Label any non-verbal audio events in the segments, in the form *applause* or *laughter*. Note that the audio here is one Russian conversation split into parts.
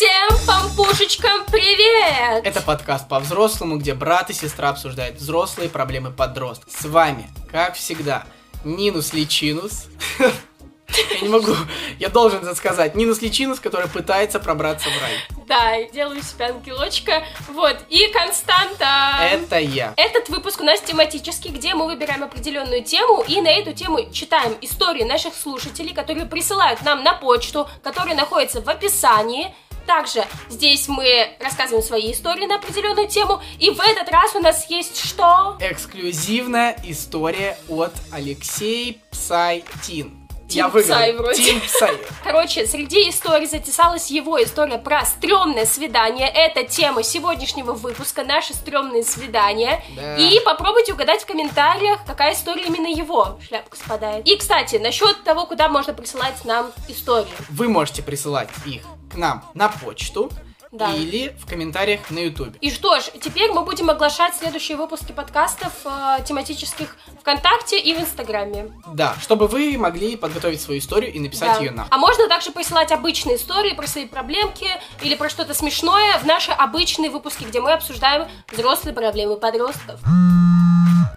Всем пампушечкам привет! Это подкаст по-взрослому, где брат и сестра обсуждают взрослые проблемы подростков. С вами, как всегда, Нинус Личинус. *laughs* Я не могу, я должен это сказать. Нинус Личинус, который пытается пробраться в рай. Да, делаю себя ангелочка. Вот, и Константа. Это я. Этот выпуск у нас тематический, где мы выбираем определенную тему и на эту тему читаем истории наших слушателей, которые присылают нам на почту, которая находится в описании. Также здесь мы рассказываем свои истории на определенную тему. И в этот раз у нас есть что? Эксклюзивная история от Алексей Псайтин. Тим Я выиграл. Псай вроде. Тим Псай. Короче, среди историй затесалась его история про стрёмное свидание. Это тема сегодняшнего выпуска, наши стрёмные свидания. Да. И попробуйте угадать в комментариях, какая история именно его шляпка спадает. И, кстати, насчет того, куда можно присылать нам истории. Вы можете присылать их к нам на почту Да. или в комментариях на ютубе. И что ж, теперь мы будем оглашать следующие выпуски подкастов э, тематических ВКонтакте и в Инстаграме. Да, чтобы вы могли подготовить свою историю и написать Да. ее нам. А можно также присылать обычные истории про свои проблемки или про что-то смешное в наши обычные выпуски, где мы обсуждаем взрослые проблемы подростков.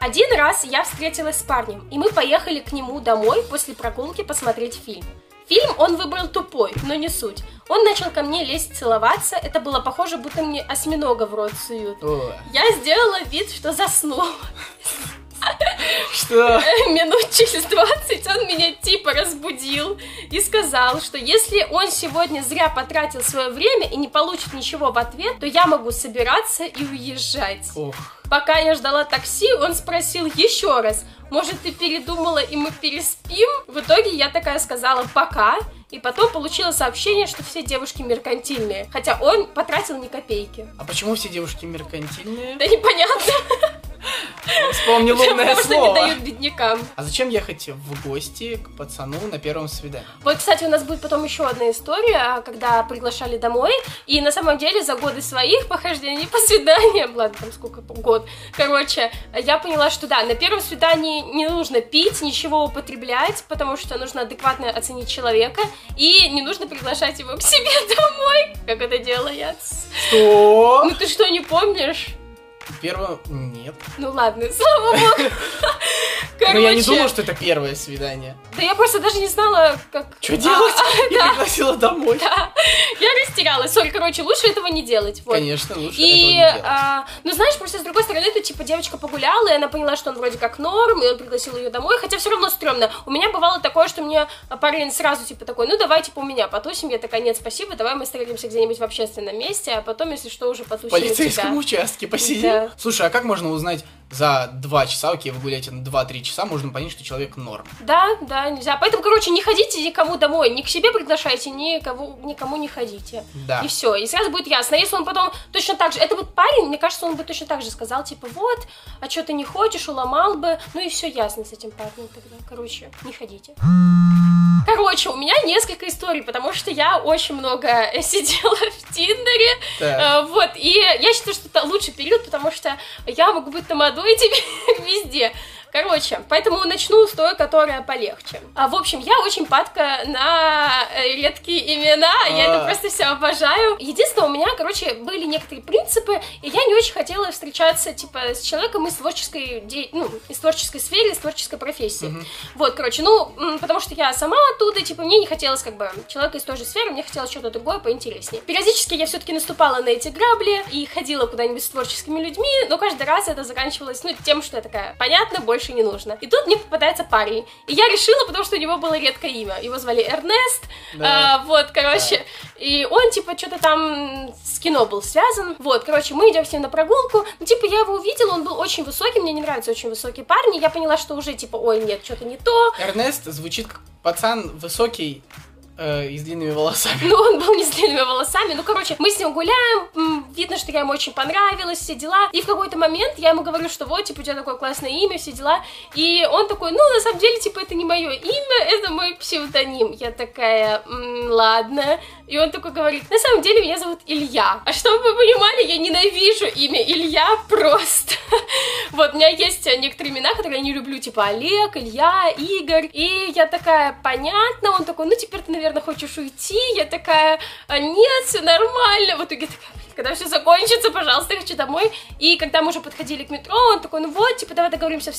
Один раз я встретилась с парнем, и мы поехали к нему домой после прогулки посмотреть фильм. Фильм он выбрал тупой, но не суть. Он начал ко мне лезть целоваться, это было похоже, будто мне осьминога в рот суют. О, Я сделала вид, что заснула. Что? *laughs* Минут через 20 он меня типа разбудил и сказал, что если он сегодня зря потратил свое время и не получит ничего в ответ, то я могу собираться и уезжать. Ох. Пока я ждала такси, он спросил еще раз, может ты передумала и мы переспим? В итоге я такая сказала пока, и потом получила сообщение, что все девушки меркантильные, хотя он потратил ни копейки. А почему все девушки меркантильные? Да непонятно, *laughs* Вспомнил умное слово. дают беднякам. А зачем ехать в гости к пацану на первом свидании? Вот, кстати, у нас будет потом еще одна история, когда приглашали домой, и на самом деле за годы своих похождений по свиданиям, ладно, там сколько, год, короче, я поняла, что да, на первом свидании не нужно пить, ничего употреблять, потому что нужно адекватно оценить человека, и не нужно приглашать его к себе *laughs* домой, как это делается. Что? Ну ты что, не помнишь? Первое... Нет. Ну ладно, *laughs* слава богу. Но я не Короче, думал, что это первое свидание. Да я просто даже не знала, как... Что делать? *laughs* А, Я да. пригласила домой. Да, я растерялась. Сори, короче, лучше этого не делать. Вот. Конечно, лучше И, этого не делать. а, ну, знаешь, просто с другой стороны, тут, типа, девочка погуляла, и она поняла, что он вроде как норм, и он пригласил ее домой, хотя все равно стрёмно. У меня бывало такое, что мне парень сразу, типа, такой, ну, давай, типа, у меня потусим. Я такая, нет, спасибо, давай мы встретимся где-нибудь в общественном месте, а потом, если что, уже В потусим у полицейском тебя. участке посидим. Да. Слушай, а как можно узнать за два часа, окей, вы гуляете на 2-3 часа, можно понять, что человек норм? Да, да, нельзя. Поэтому, короче, не ходите никому домой, ни к себе приглашайте, никого, никому не ходите. Да. И все, и сразу будет ясно. Если он потом точно так же, это вот парень, мне кажется, он бы точно так же сказал, типа, вот, а что ты не хочешь, уломал бы, ну и все ясно с этим парнем тогда. Короче, не ходите. Короче, у меня несколько историй, потому что я очень много *laughs* сидела в Тиндере, Так. Э, вот, и я считаю, что это лучший период, потому что я могу быть тамадой *laughs* тебе везде. Короче, поэтому начну с той, которая полегче. А, в общем, я очень падка на э, редкие имена, я это А. просто все обожаю. Единственное, у меня, короче, были некоторые принципы, и я не очень хотела встречаться, типа, с человеком из творческой, де- ну, из творческой сферы, из творческой профессии. Вот, короче, ну, потому что я сама оттуда, типа, мне не хотелось, как бы, человека из той же сферы, мне хотелось что-то другое, поинтереснее. Периодически я все-таки наступала на эти грабли и ходила куда-нибудь с творческими людьми, но каждый раз это заканчивалось, ну, тем, что я такая, понятно, больше не нужно. И тут мне попадается парень. И я решила, потому что у него было редкое имя. Его звали Эрнест. Да. А, вот, короче. И он, типа, что-то там с кино был связан. Вот, короче, мы идем с ним на прогулку. Ну, типа, я его увидела, он был очень высокий, мне не нравятся очень высокие парни. Я поняла, что уже, типа, ой, нет, что-то не то. Эрнест звучит как пацан высокий э, и с длинными волосами. Ну, он был не с длинными волосами. Ну, короче, мы с ним гуляем, видно, что я ему очень понравилась, все дела. И в какой-то момент я ему говорю, что вот, типа, у тебя такое классное имя, все дела. И он такой, ну, на самом деле, типа, это не мое имя, это мой псевдоним. Я такая, «М, ладно. И он такой говорит, на самом деле меня зовут Илья. А чтобы вы понимали, я ненавижу имя Илья просто. *laughs* Вот, у меня есть некоторые имена, которые я не люблю, типа Олег, Илья, Игорь. И я такая, понятно, он такой, ну теперь ты, наверное, хочешь уйти. Я такая, «А нет, все нормально. В итоге такая, когда все закончится, пожалуйста, я хочу домой. И когда мы уже подходили к метро, он такой, ну вот, типа, давай договоримся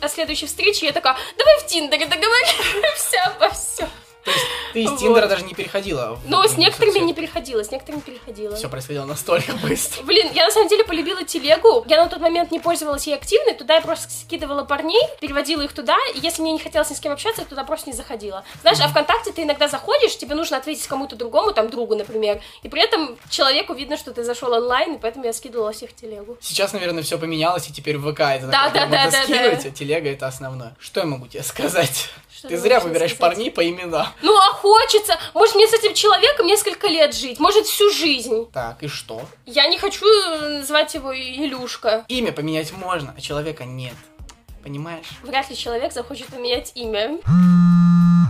о следующей встрече. Я такая, давай в Тиндере договоримся обо всем. То есть ты из Тиндера даже не переходила? Ну, с некоторыми не переходила, с некоторыми переходила. Все происходило настолько быстро. Блин, я на самом деле полюбила телегу. Я на тот момент не пользовалась ей активной, туда я просто скидывала парней, переводила их туда, и если мне не хотелось ни с кем общаться, я туда просто не заходила. Знаешь, а ВКонтакте ты иногда заходишь, тебе нужно ответить кому-то другому, там, другу, например, и при этом человеку видно, что ты зашел онлайн, и поэтому я скидывала всех телегу. Сейчас, наверное, все поменялось, и теперь ВК это да, да, да, да, скидывать, да. а телега это основное. Что я могу тебе сказать? Что ты зря выбираешь сказать? парней по именам. Ну, а хочется. Может, мне с этим человеком несколько лет жить, может, всю жизнь. Так, и что? Я не хочу звать его Илюшка. Имя поменять можно, а человека нет. Понимаешь? Вряд ли человек захочет поменять имя.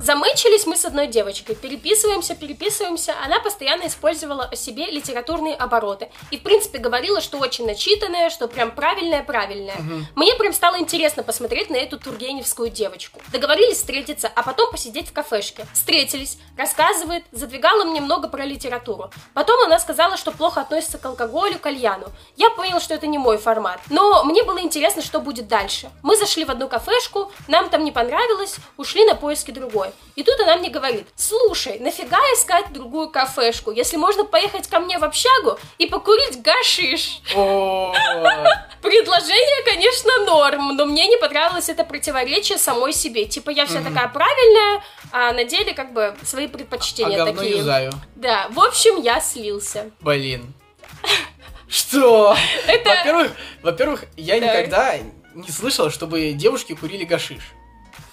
Замычились мы с одной девочкой, переписываемся, переписываемся. Она постоянно использовала о себе литературные обороты. И, в принципе, говорила, что очень начитанная, что прям правильная-правильная. Угу. Мне прям стало интересно посмотреть на эту тургеневскую девочку. Договорились встретиться, а потом посидеть в кафешке. Встретились, рассказывает, задвигала мне много про литературу. Потом она сказала, что плохо относится к алкоголю, кальяну. Я понял, что это не мой формат. Но мне было интересно, что будет дальше. Мы зашли в одну кафешку, нам там не понравилось, ушли на поиски другой другой. И тут она мне говорит, слушай, нафига искать другую кафешку, если можно поехать ко мне в общагу и покурить гашиш? Предложение, конечно, норм, но мне не понравилось это противоречие самой себе. Типа, я вся такая правильная, а на деле как бы свои предпочтения а такие. Да, в общем, я слился. Блин. *laughs* Что? Это... Во-первых, во-первых, я никогда не слышал, чтобы девушки курили гашиш.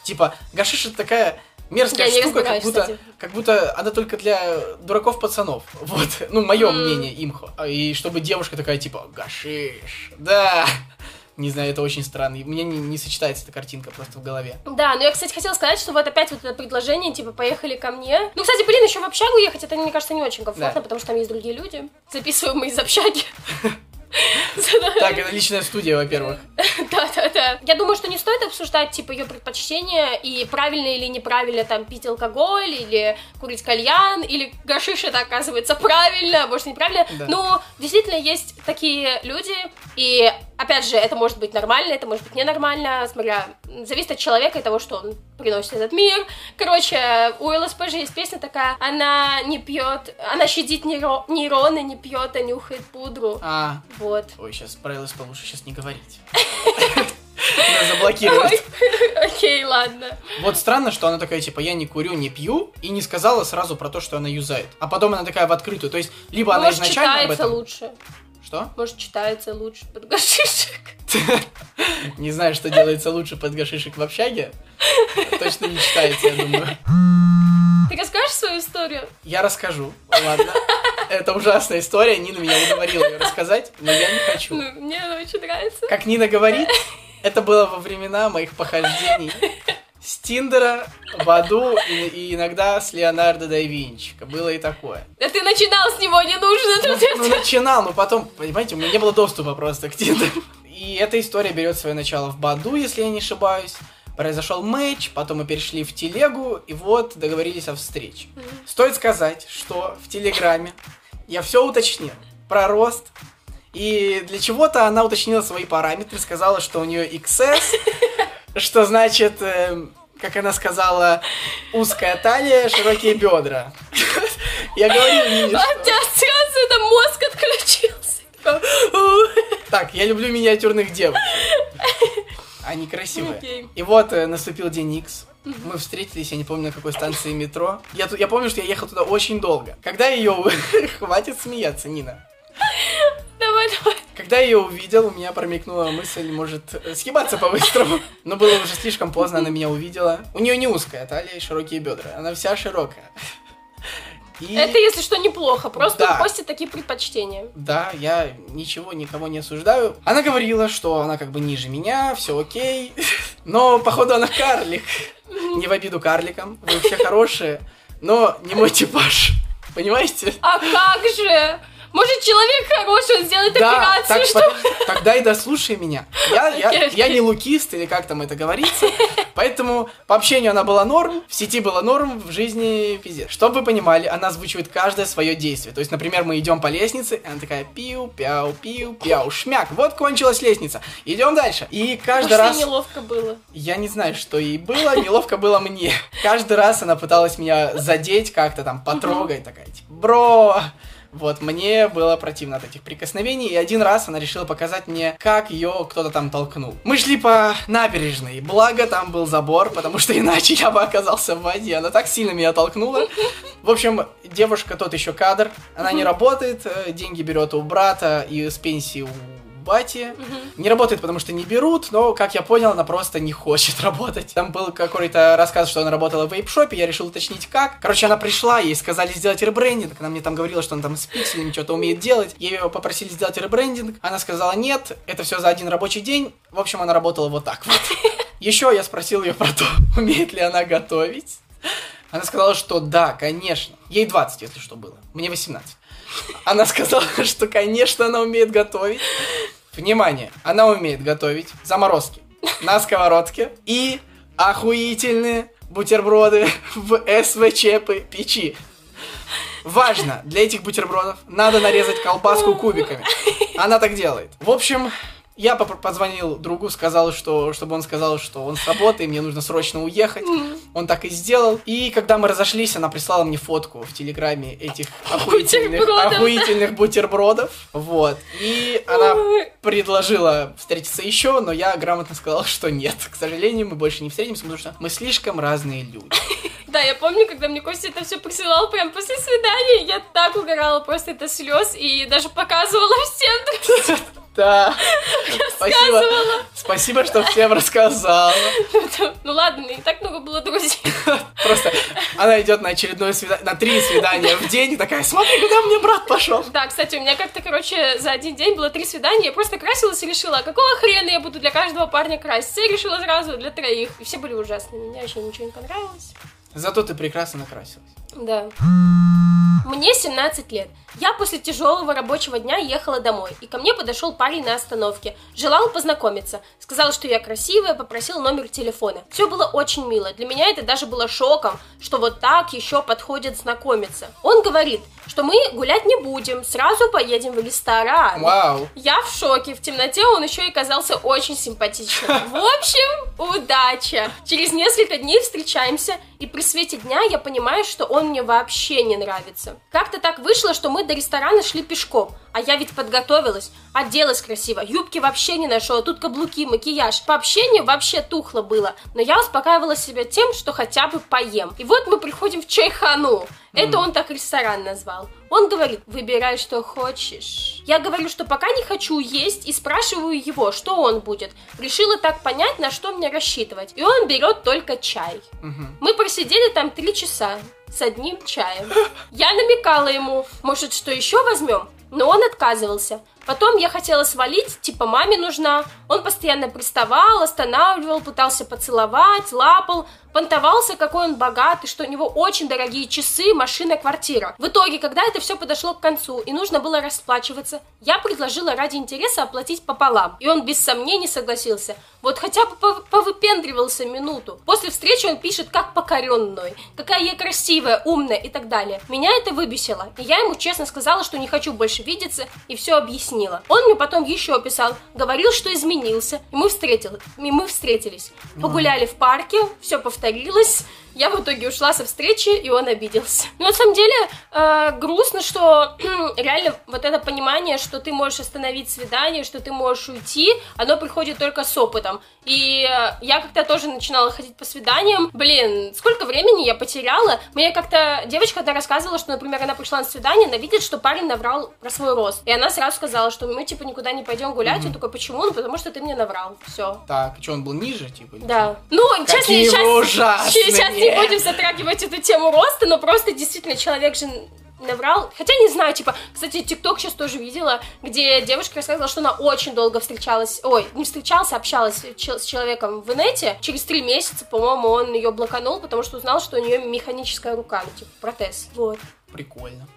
Типа, гашиш это такая мерзкая я штука, как будто, как будто она только для дураков пацанов. *laughs* Вот, ну, мое mm. мнение, имхо. И чтобы девушка такая, типа, гашиш, да. *laughs* Не знаю, это очень странно. Мне не, не сочетается эта картинка просто в голове. Да, но я, кстати, хотела сказать, что вот опять вот это предложение, типа, поехали ко мне. Ну, кстати, блин, еще в общагу ехать, это, мне кажется, не очень комфортно, да. потому что там есть другие люди. Записываем мы из общаги. *laughs* Так, это личная студия, во-первых. *laughs* Да, да, да. Я думаю, что не стоит обсуждать, типа, ее предпочтения и правильно или неправильно там пить алкоголь, или курить кальян, или гашиш это оказывается правильно, а может неправильно. Но действительно есть такие люди, и опять же, это может быть нормально, это может быть ненормально, смотря, зависит от человека и того, что он приносит этот мир. Короче, у ЛСП же есть песня такая, она не пьет, она щадит нейро, нейроны, не пьет, а нюхает пудру. А. Вот. Ой, сейчас про ЛСП лучше сейчас не говорить. Заблокируют. Окей, ладно. Вот странно, что она такая, типа, я не курю, не пью, и не сказала сразу про то, что она юзает. А потом она такая в открытую. То есть, либо она изначально об этом... лучше. Что? Может, читается лучше под гашишек. *laughs* Не знаю, что делается лучше под гашишек в общаге. Точно не читается, я думаю. Ты расскажешь свою историю? Я расскажу, ладно. Это ужасная история, Нина меня уговорила ее рассказать, но я не хочу. Ну, мне она очень нравится. Как Нина говорит, это было во времена моих похождений с Тиндера, в Аду и, и иногда с Леонардо да Винчи. Было и такое. Да ты начинал с него, не нужно. Ну, ну начинал, но потом, понимаете, у меня не было доступа просто к Тиндеру. И эта история берет свое начало в Баду, если я не ошибаюсь. Произошел матч, потом мы перешли в телегу, и вот договорились о встрече. Mm-hmm. Стоит сказать, что в Телеграме я все уточнил про рост, и для чего-то она уточнила свои параметры, сказала, что у нее XS, *laughs* что значит, э, как она сказала, узкая талия, широкие бедра. *laughs* Я говорил Нине, что... А сразу это мозг отключился. Так, я люблю миниатюрных девушек. *laughs* Они красивые. И вот э, наступил день X. Мы встретились, я не помню, на какой станции метро. Я, я помню, что я ехал туда очень долго. Когда ее... *laughs* Хватит смеяться, Нина. Давай, давай. Когда я ее увидел, у меня промелькнула мысль, может, съебаться по-быстрому. *laughs* Но было уже слишком поздно, она меня увидела. У нее не узкая талия и широкие бедра. Она вся широкая. И... Это, если что, неплохо. Просто да. постит такие предпочтения. Да, я ничего, никого не осуждаю. Она говорила, что она как бы ниже меня, все окей. *laughs* Но, походу, она карлик. Не в обиду карликам. Вы все хорошие, но не мой типаж. Понимаете? А как же? Может, человек хороший, он сделает Да, операцию, так что... тогда и дослушай меня. Я, *laughs* я, Окей, я не лукист, или как там это говорится. Поэтому по общению она была норм, в сети была норм, в жизни пиздец. Чтобы вы понимали, она озвучивает каждое свое действие. То есть, например, мы идем по лестнице, и она такая пиу, пяу, пиу, пяу, шмяк. Вот кончилась лестница. Идем дальше. И каждый Может, раз... неловко было. Я не знаю, что ей было, неловко было мне. Каждый раз она пыталась меня задеть как-то там, потрогать, такая, типа, бро, вот, мне было противно от этих прикосновений, и один раз она решила показать мне, как ее кто-то там толкнул. Мы шли по набережной, благо там был забор, потому что *laughs* иначе я бы оказался в воде. Она так сильно меня толкнула. В общем, девушка тот еще кадр, она не работает, э, деньги берет у брата и с пенсии у бати. Не работает, потому что не берут, но, как я понял, она просто не хочет *laughs* работать. Там был какой-то рассказ, что она работала в вейп-шопе, я решил уточнить как. Короче, она пришла, ей сказали сделать ребрендинг, она мне там говорила, что она там с пикселями что-то умеет делать. Ее попросили сделать ребрендинг, она сказала нет, это все за один рабочий день. В общем, она работала вот так вот. *laughs* Еще я спросил ее про то, *laughs* умеет ли она готовить. Она сказала, что да, конечно. Ей 20, если что, было. Мне 18. Она сказала, что, конечно, она умеет готовить. Внимание, она умеет готовить заморозки на сковородке и охуительные бутерброды в СВЧ печи. Важно, для этих бутербродов надо нарезать колбаску кубиками. Она так делает. В общем, я позвонил другу, сказал, что, чтобы он сказал, что он с работы, и мне нужно срочно уехать. Он так и сделал. И когда мы разошлись, она прислала мне фотку в Телеграме этих охуительных, охуительных бутербродов. Вот. И она предложила встретиться еще, но я грамотно сказал, что нет. К сожалению, мы больше не встретимся, потому что мы слишком разные люди. *laughs* Да, я помню, когда мне Костя это все присылал прям после свидания, я так угорала просто это слез и даже показывала всем. Да. Спасибо. Спасибо, что всем рассказала. Ну ладно, не так много было друзей. Просто она идет на очередное свидание, на три свидания в день и такая, смотри, куда мне брат пошел. Да, кстати, у меня как-то, короче, за один день было три свидания, я просто красилась и решила, а какого хрена я буду для каждого парня краситься? Я решила сразу для троих. И все были ужасные, мне вообще ничего не понравилось. Зато ты прекрасно накрасилась. Да. Мне 17 лет. Я после тяжелого рабочего дня ехала домой, и ко мне подошел парень на остановке. Желал познакомиться. Сказал, что я красивая, попросил номер телефона. Все было очень мило. Для меня это даже было шоком, что вот так еще подходят знакомиться. Он говорит, что мы гулять не будем, сразу поедем в ресторан. Вау. Я в шоке. В темноте он еще и казался очень симпатичным. *laughs* В общем, удача. Через несколько дней встречаемся, и при свете дня я понимаю, что он мне вообще не нравится. Как-то так вышло, что мы до ресторана шли пешком, а я ведь подготовилась, оделась красиво, юбки вообще не нашла, тут каблуки, макияж. По общению вообще тухло было, но я успокаивала себя тем, что хотя бы поем. И вот мы приходим в Чайхану. Это он так ресторан назвал. Он говорит, выбирай, что хочешь. Я говорю, что пока не хочу есть, и спрашиваю его, что он будет. Решила так понять, на что мне рассчитывать. И он берет только чай. Мгм. Мы просидели там три часа с одним чаем. Я намекала ему, может, что еще возьмем? Но он отказывался. Потом я хотела свалить, типа маме нужна. Он постоянно приставал, останавливал, пытался поцеловать, лапал, понтовался, какой он богатый, что у него очень дорогие часы, машина, квартира. В итоге, когда это все подошло к концу и нужно было расплачиваться, я предложила ради интереса оплатить пополам. И он без сомнений согласился. Вот хотя бы пов- повыпендривался минуту. После встречи он пишет, как покоренной, какая я красивая, умная и так далее. Меня это выбесило, и я ему честно сказала, что не хочу больше видеться, и все объяснила. Он мне потом еще писал, говорил, что изменился, и мы, встретил, и мы встретились. Погуляли в парке, все повторилось. puterilas Я в итоге ушла со встречи, и он обиделся. Но на самом деле э, грустно, что *clears throat* реально вот это понимание, что ты можешь остановить свидание, что ты можешь уйти, оно приходит только с опытом. И э, я как-то тоже начинала ходить по свиданиям. Блин, сколько времени я потеряла. Мне как-то девочка одна рассказывала, что, например, она пришла на свидание, она видит, что парень наврал про свой рост. И она сразу сказала, что мы типа никуда не пойдем гулять. Он такой, почему? Ну, потому что ты мне наврал. Все. Так, что, он был ниже, типа? Да. Ну, честно, сейчас, ужасные! *laughs* сейчас не будем затрагивать эту тему роста, но просто действительно человек же наврал. Хотя не знаю, типа, кстати, ТикТок сейчас тоже видела, где девушка рассказывала, что она очень долго встречалась, ой, не встречалась, а общалась с человеком в инете. Через три месяца, по-моему, он ее блоканул, потому что узнал, что у нее механическая рука, ну, типа, протез. Вот. Прикольно.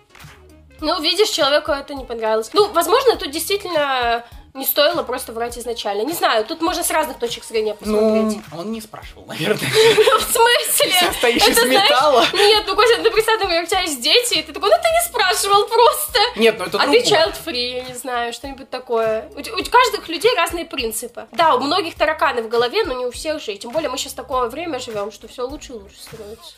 Ну, видишь, человеку это не понравилось. Ну, возможно, тут действительно не стоило просто врать изначально. Не знаю, тут можно с разных точек зрения посмотреть. Ну, он не спрашивал, наверное. *laughs* В смысле? Вся стоишь Это из металла. Нет, ну, Костя, ты представь, например, у тебя есть дети, и ты такой, ну ты не спрашивал просто. Нет, ну это а ты child free, я не знаю, что-нибудь такое. У, каждых людей разные принципы. Да, у многих тараканы в голове, но не у всех же. И тем более мы сейчас такое время живем, что все лучше и лучше становится.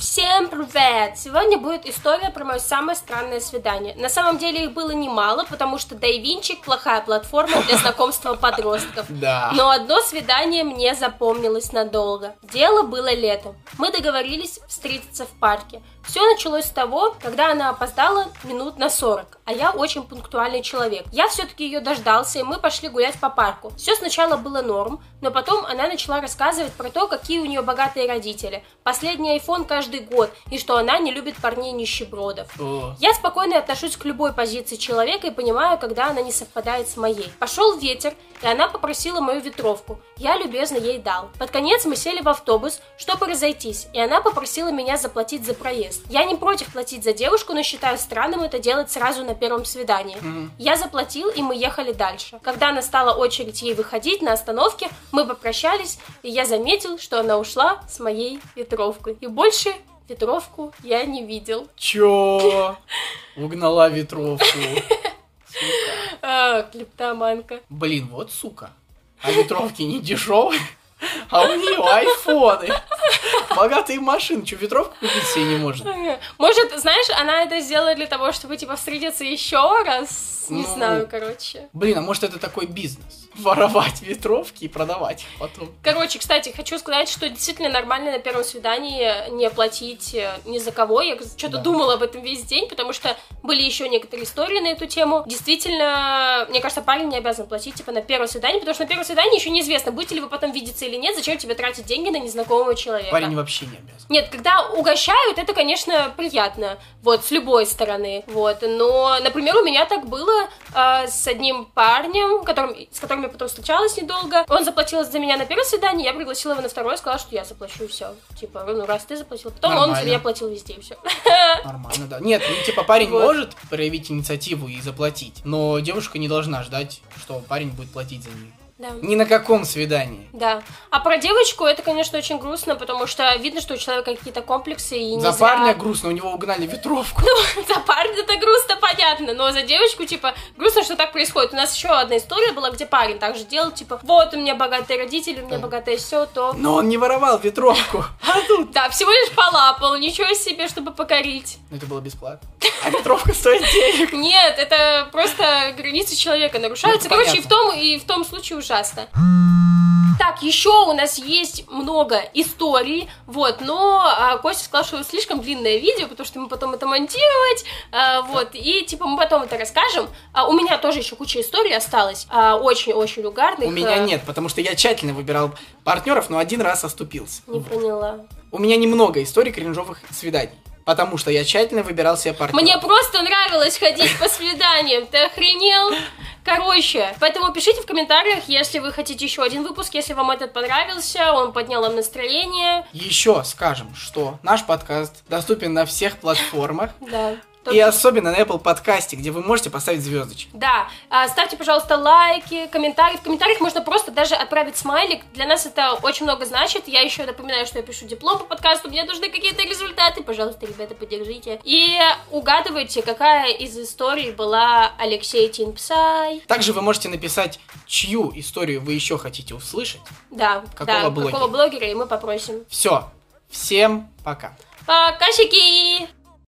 Всем привет! Сегодня будет история про мое самое странное свидание. На самом деле их было немало, потому что Дайвинчик плохая платформа для знакомства подростков. *laughs* Да. Но одно свидание мне запомнилось надолго. Дело было летом. Мы договорились встретиться в парке. Все началось с того, когда она опоздала минут на 40, а я очень пунктуальный человек. Я все-таки ее дождался, и мы пошли гулять по парку. Все сначала было норм, но потом она начала рассказывать про то, какие у нее богатые родители. Последний iPhone каждый год, и что она не любит парней нищебродов. О, Я спокойно отношусь к любой позиции человека и понимаю, когда она не совпадает с моей. Пошел ветер, и она попросила мою ветровку. Я любезно ей дал. Под конец мы сели в автобус, чтобы разойтись, и она попросила меня заплатить за проезд. Я не против платить за девушку, но считаю странным это делать сразу на первом свидании. Я заплатил, и мы ехали дальше. Когда настала очередь ей выходить на остановке, мы попрощались, и я заметил, что она ушла с моей ветровкой. И больше ветровку я не видел. чё? Угнала ветровку. *laughs* А, клептоманка. Блин, вот сука. А ветровки не дешевые. А у нее айфоны. Богатые машины. Че, ветровку купить себе не может? Может, знаешь, она это сделала для того, чтобы, типа, встретиться еще раз? Не Ну. знаю, короче. Блин, а может это такой бизнес? Воровать ветровки и продавать их потом. Короче, кстати, хочу сказать, что действительно нормально на первом свидании не платить э, ни за кого. Я что-то Да. думала об этом весь день, потому что были еще некоторые истории на эту тему. Действительно, мне кажется, парень не обязан платить, типа, на первое свидание, потому что на первое свидание еще неизвестно, будете ли вы потом видеться или нет, зачем тебе тратить деньги на незнакомого человека. Парень вообще не обязан. Нет, когда угощают, это, конечно, приятно, вот, с любой стороны, вот, но, например, у меня так было э, с одним парнем, которым, с которым я потом встречалась недолго, он заплатил за меня на первое свидание, я пригласила его на второе, сказала, что я заплачу, и все, типа, ну, раз ты заплатил, потом он за Нормально. меня платил везде, и все. Нормально, да. Нет, ну, типа парень Вот. может проявить инициативу и заплатить, но девушка не должна ждать, что парень будет платить за нее. Да. Ни на каком свидании. Да. А про девочку это, конечно, очень грустно, потому что видно, что у человека какие-то комплексы и не За зря- парня грустно, у него угнали ветровку. *laughs* За парня это грустно, понятно, но за девочку, типа, грустно, что так происходит. У нас еще одна история была, где парень также делал, типа, вот у меня богатые родители, у меня Да. богатое все, то... Но он не воровал ветровку. *laughs* А тут... Да, всего лишь полапал, ничего себе, чтобы покорить. Ну, это было бесплатно. А ветровка стоит *laughs* денег. Нет, это просто границы человека нарушаются. Ну, Короче, и в, том, и в том случае ужасно. Так, еще у нас есть много историй, вот, но а, Костя сказал, что слишком длинное видео, потому что мы потом это монтировать, а, вот, и типа мы потом это расскажем. А, у меня тоже еще куча историй осталось, а, очень-очень угарных. У меня а, нет, потому что я тщательно выбирал партнеров, но один раз оступился. Не поняла. У меня немного историй кринжовых свиданий. Потому что я тщательно выбирал себе партнера. Мне просто нравилось ходить по свиданиям, ты охренел? Короче, поэтому пишите в комментариях, если вы хотите еще один выпуск, если вам этот понравился, он поднял вам настроение. Еще скажем, что наш подкаст доступен на всех платформах. Да. И особенно на Apple подкасте, где вы можете поставить звездочки. Да, а, ставьте, пожалуйста, лайки, комментарии. В комментариях можно просто даже отправить смайлик. Для нас это очень много значит. Я еще напоминаю, что я пишу диплом по подкасту. Мне нужны какие-то результаты. Пожалуйста, ребята, поддержите. И угадывайте, какая из историй была Алексей Тинпсай. Также вы можете написать, чью историю вы еще хотите услышать. Да, Какого да, блогера? какого блогера, и мы попросим. Все. Всем пока. Пока, щеки!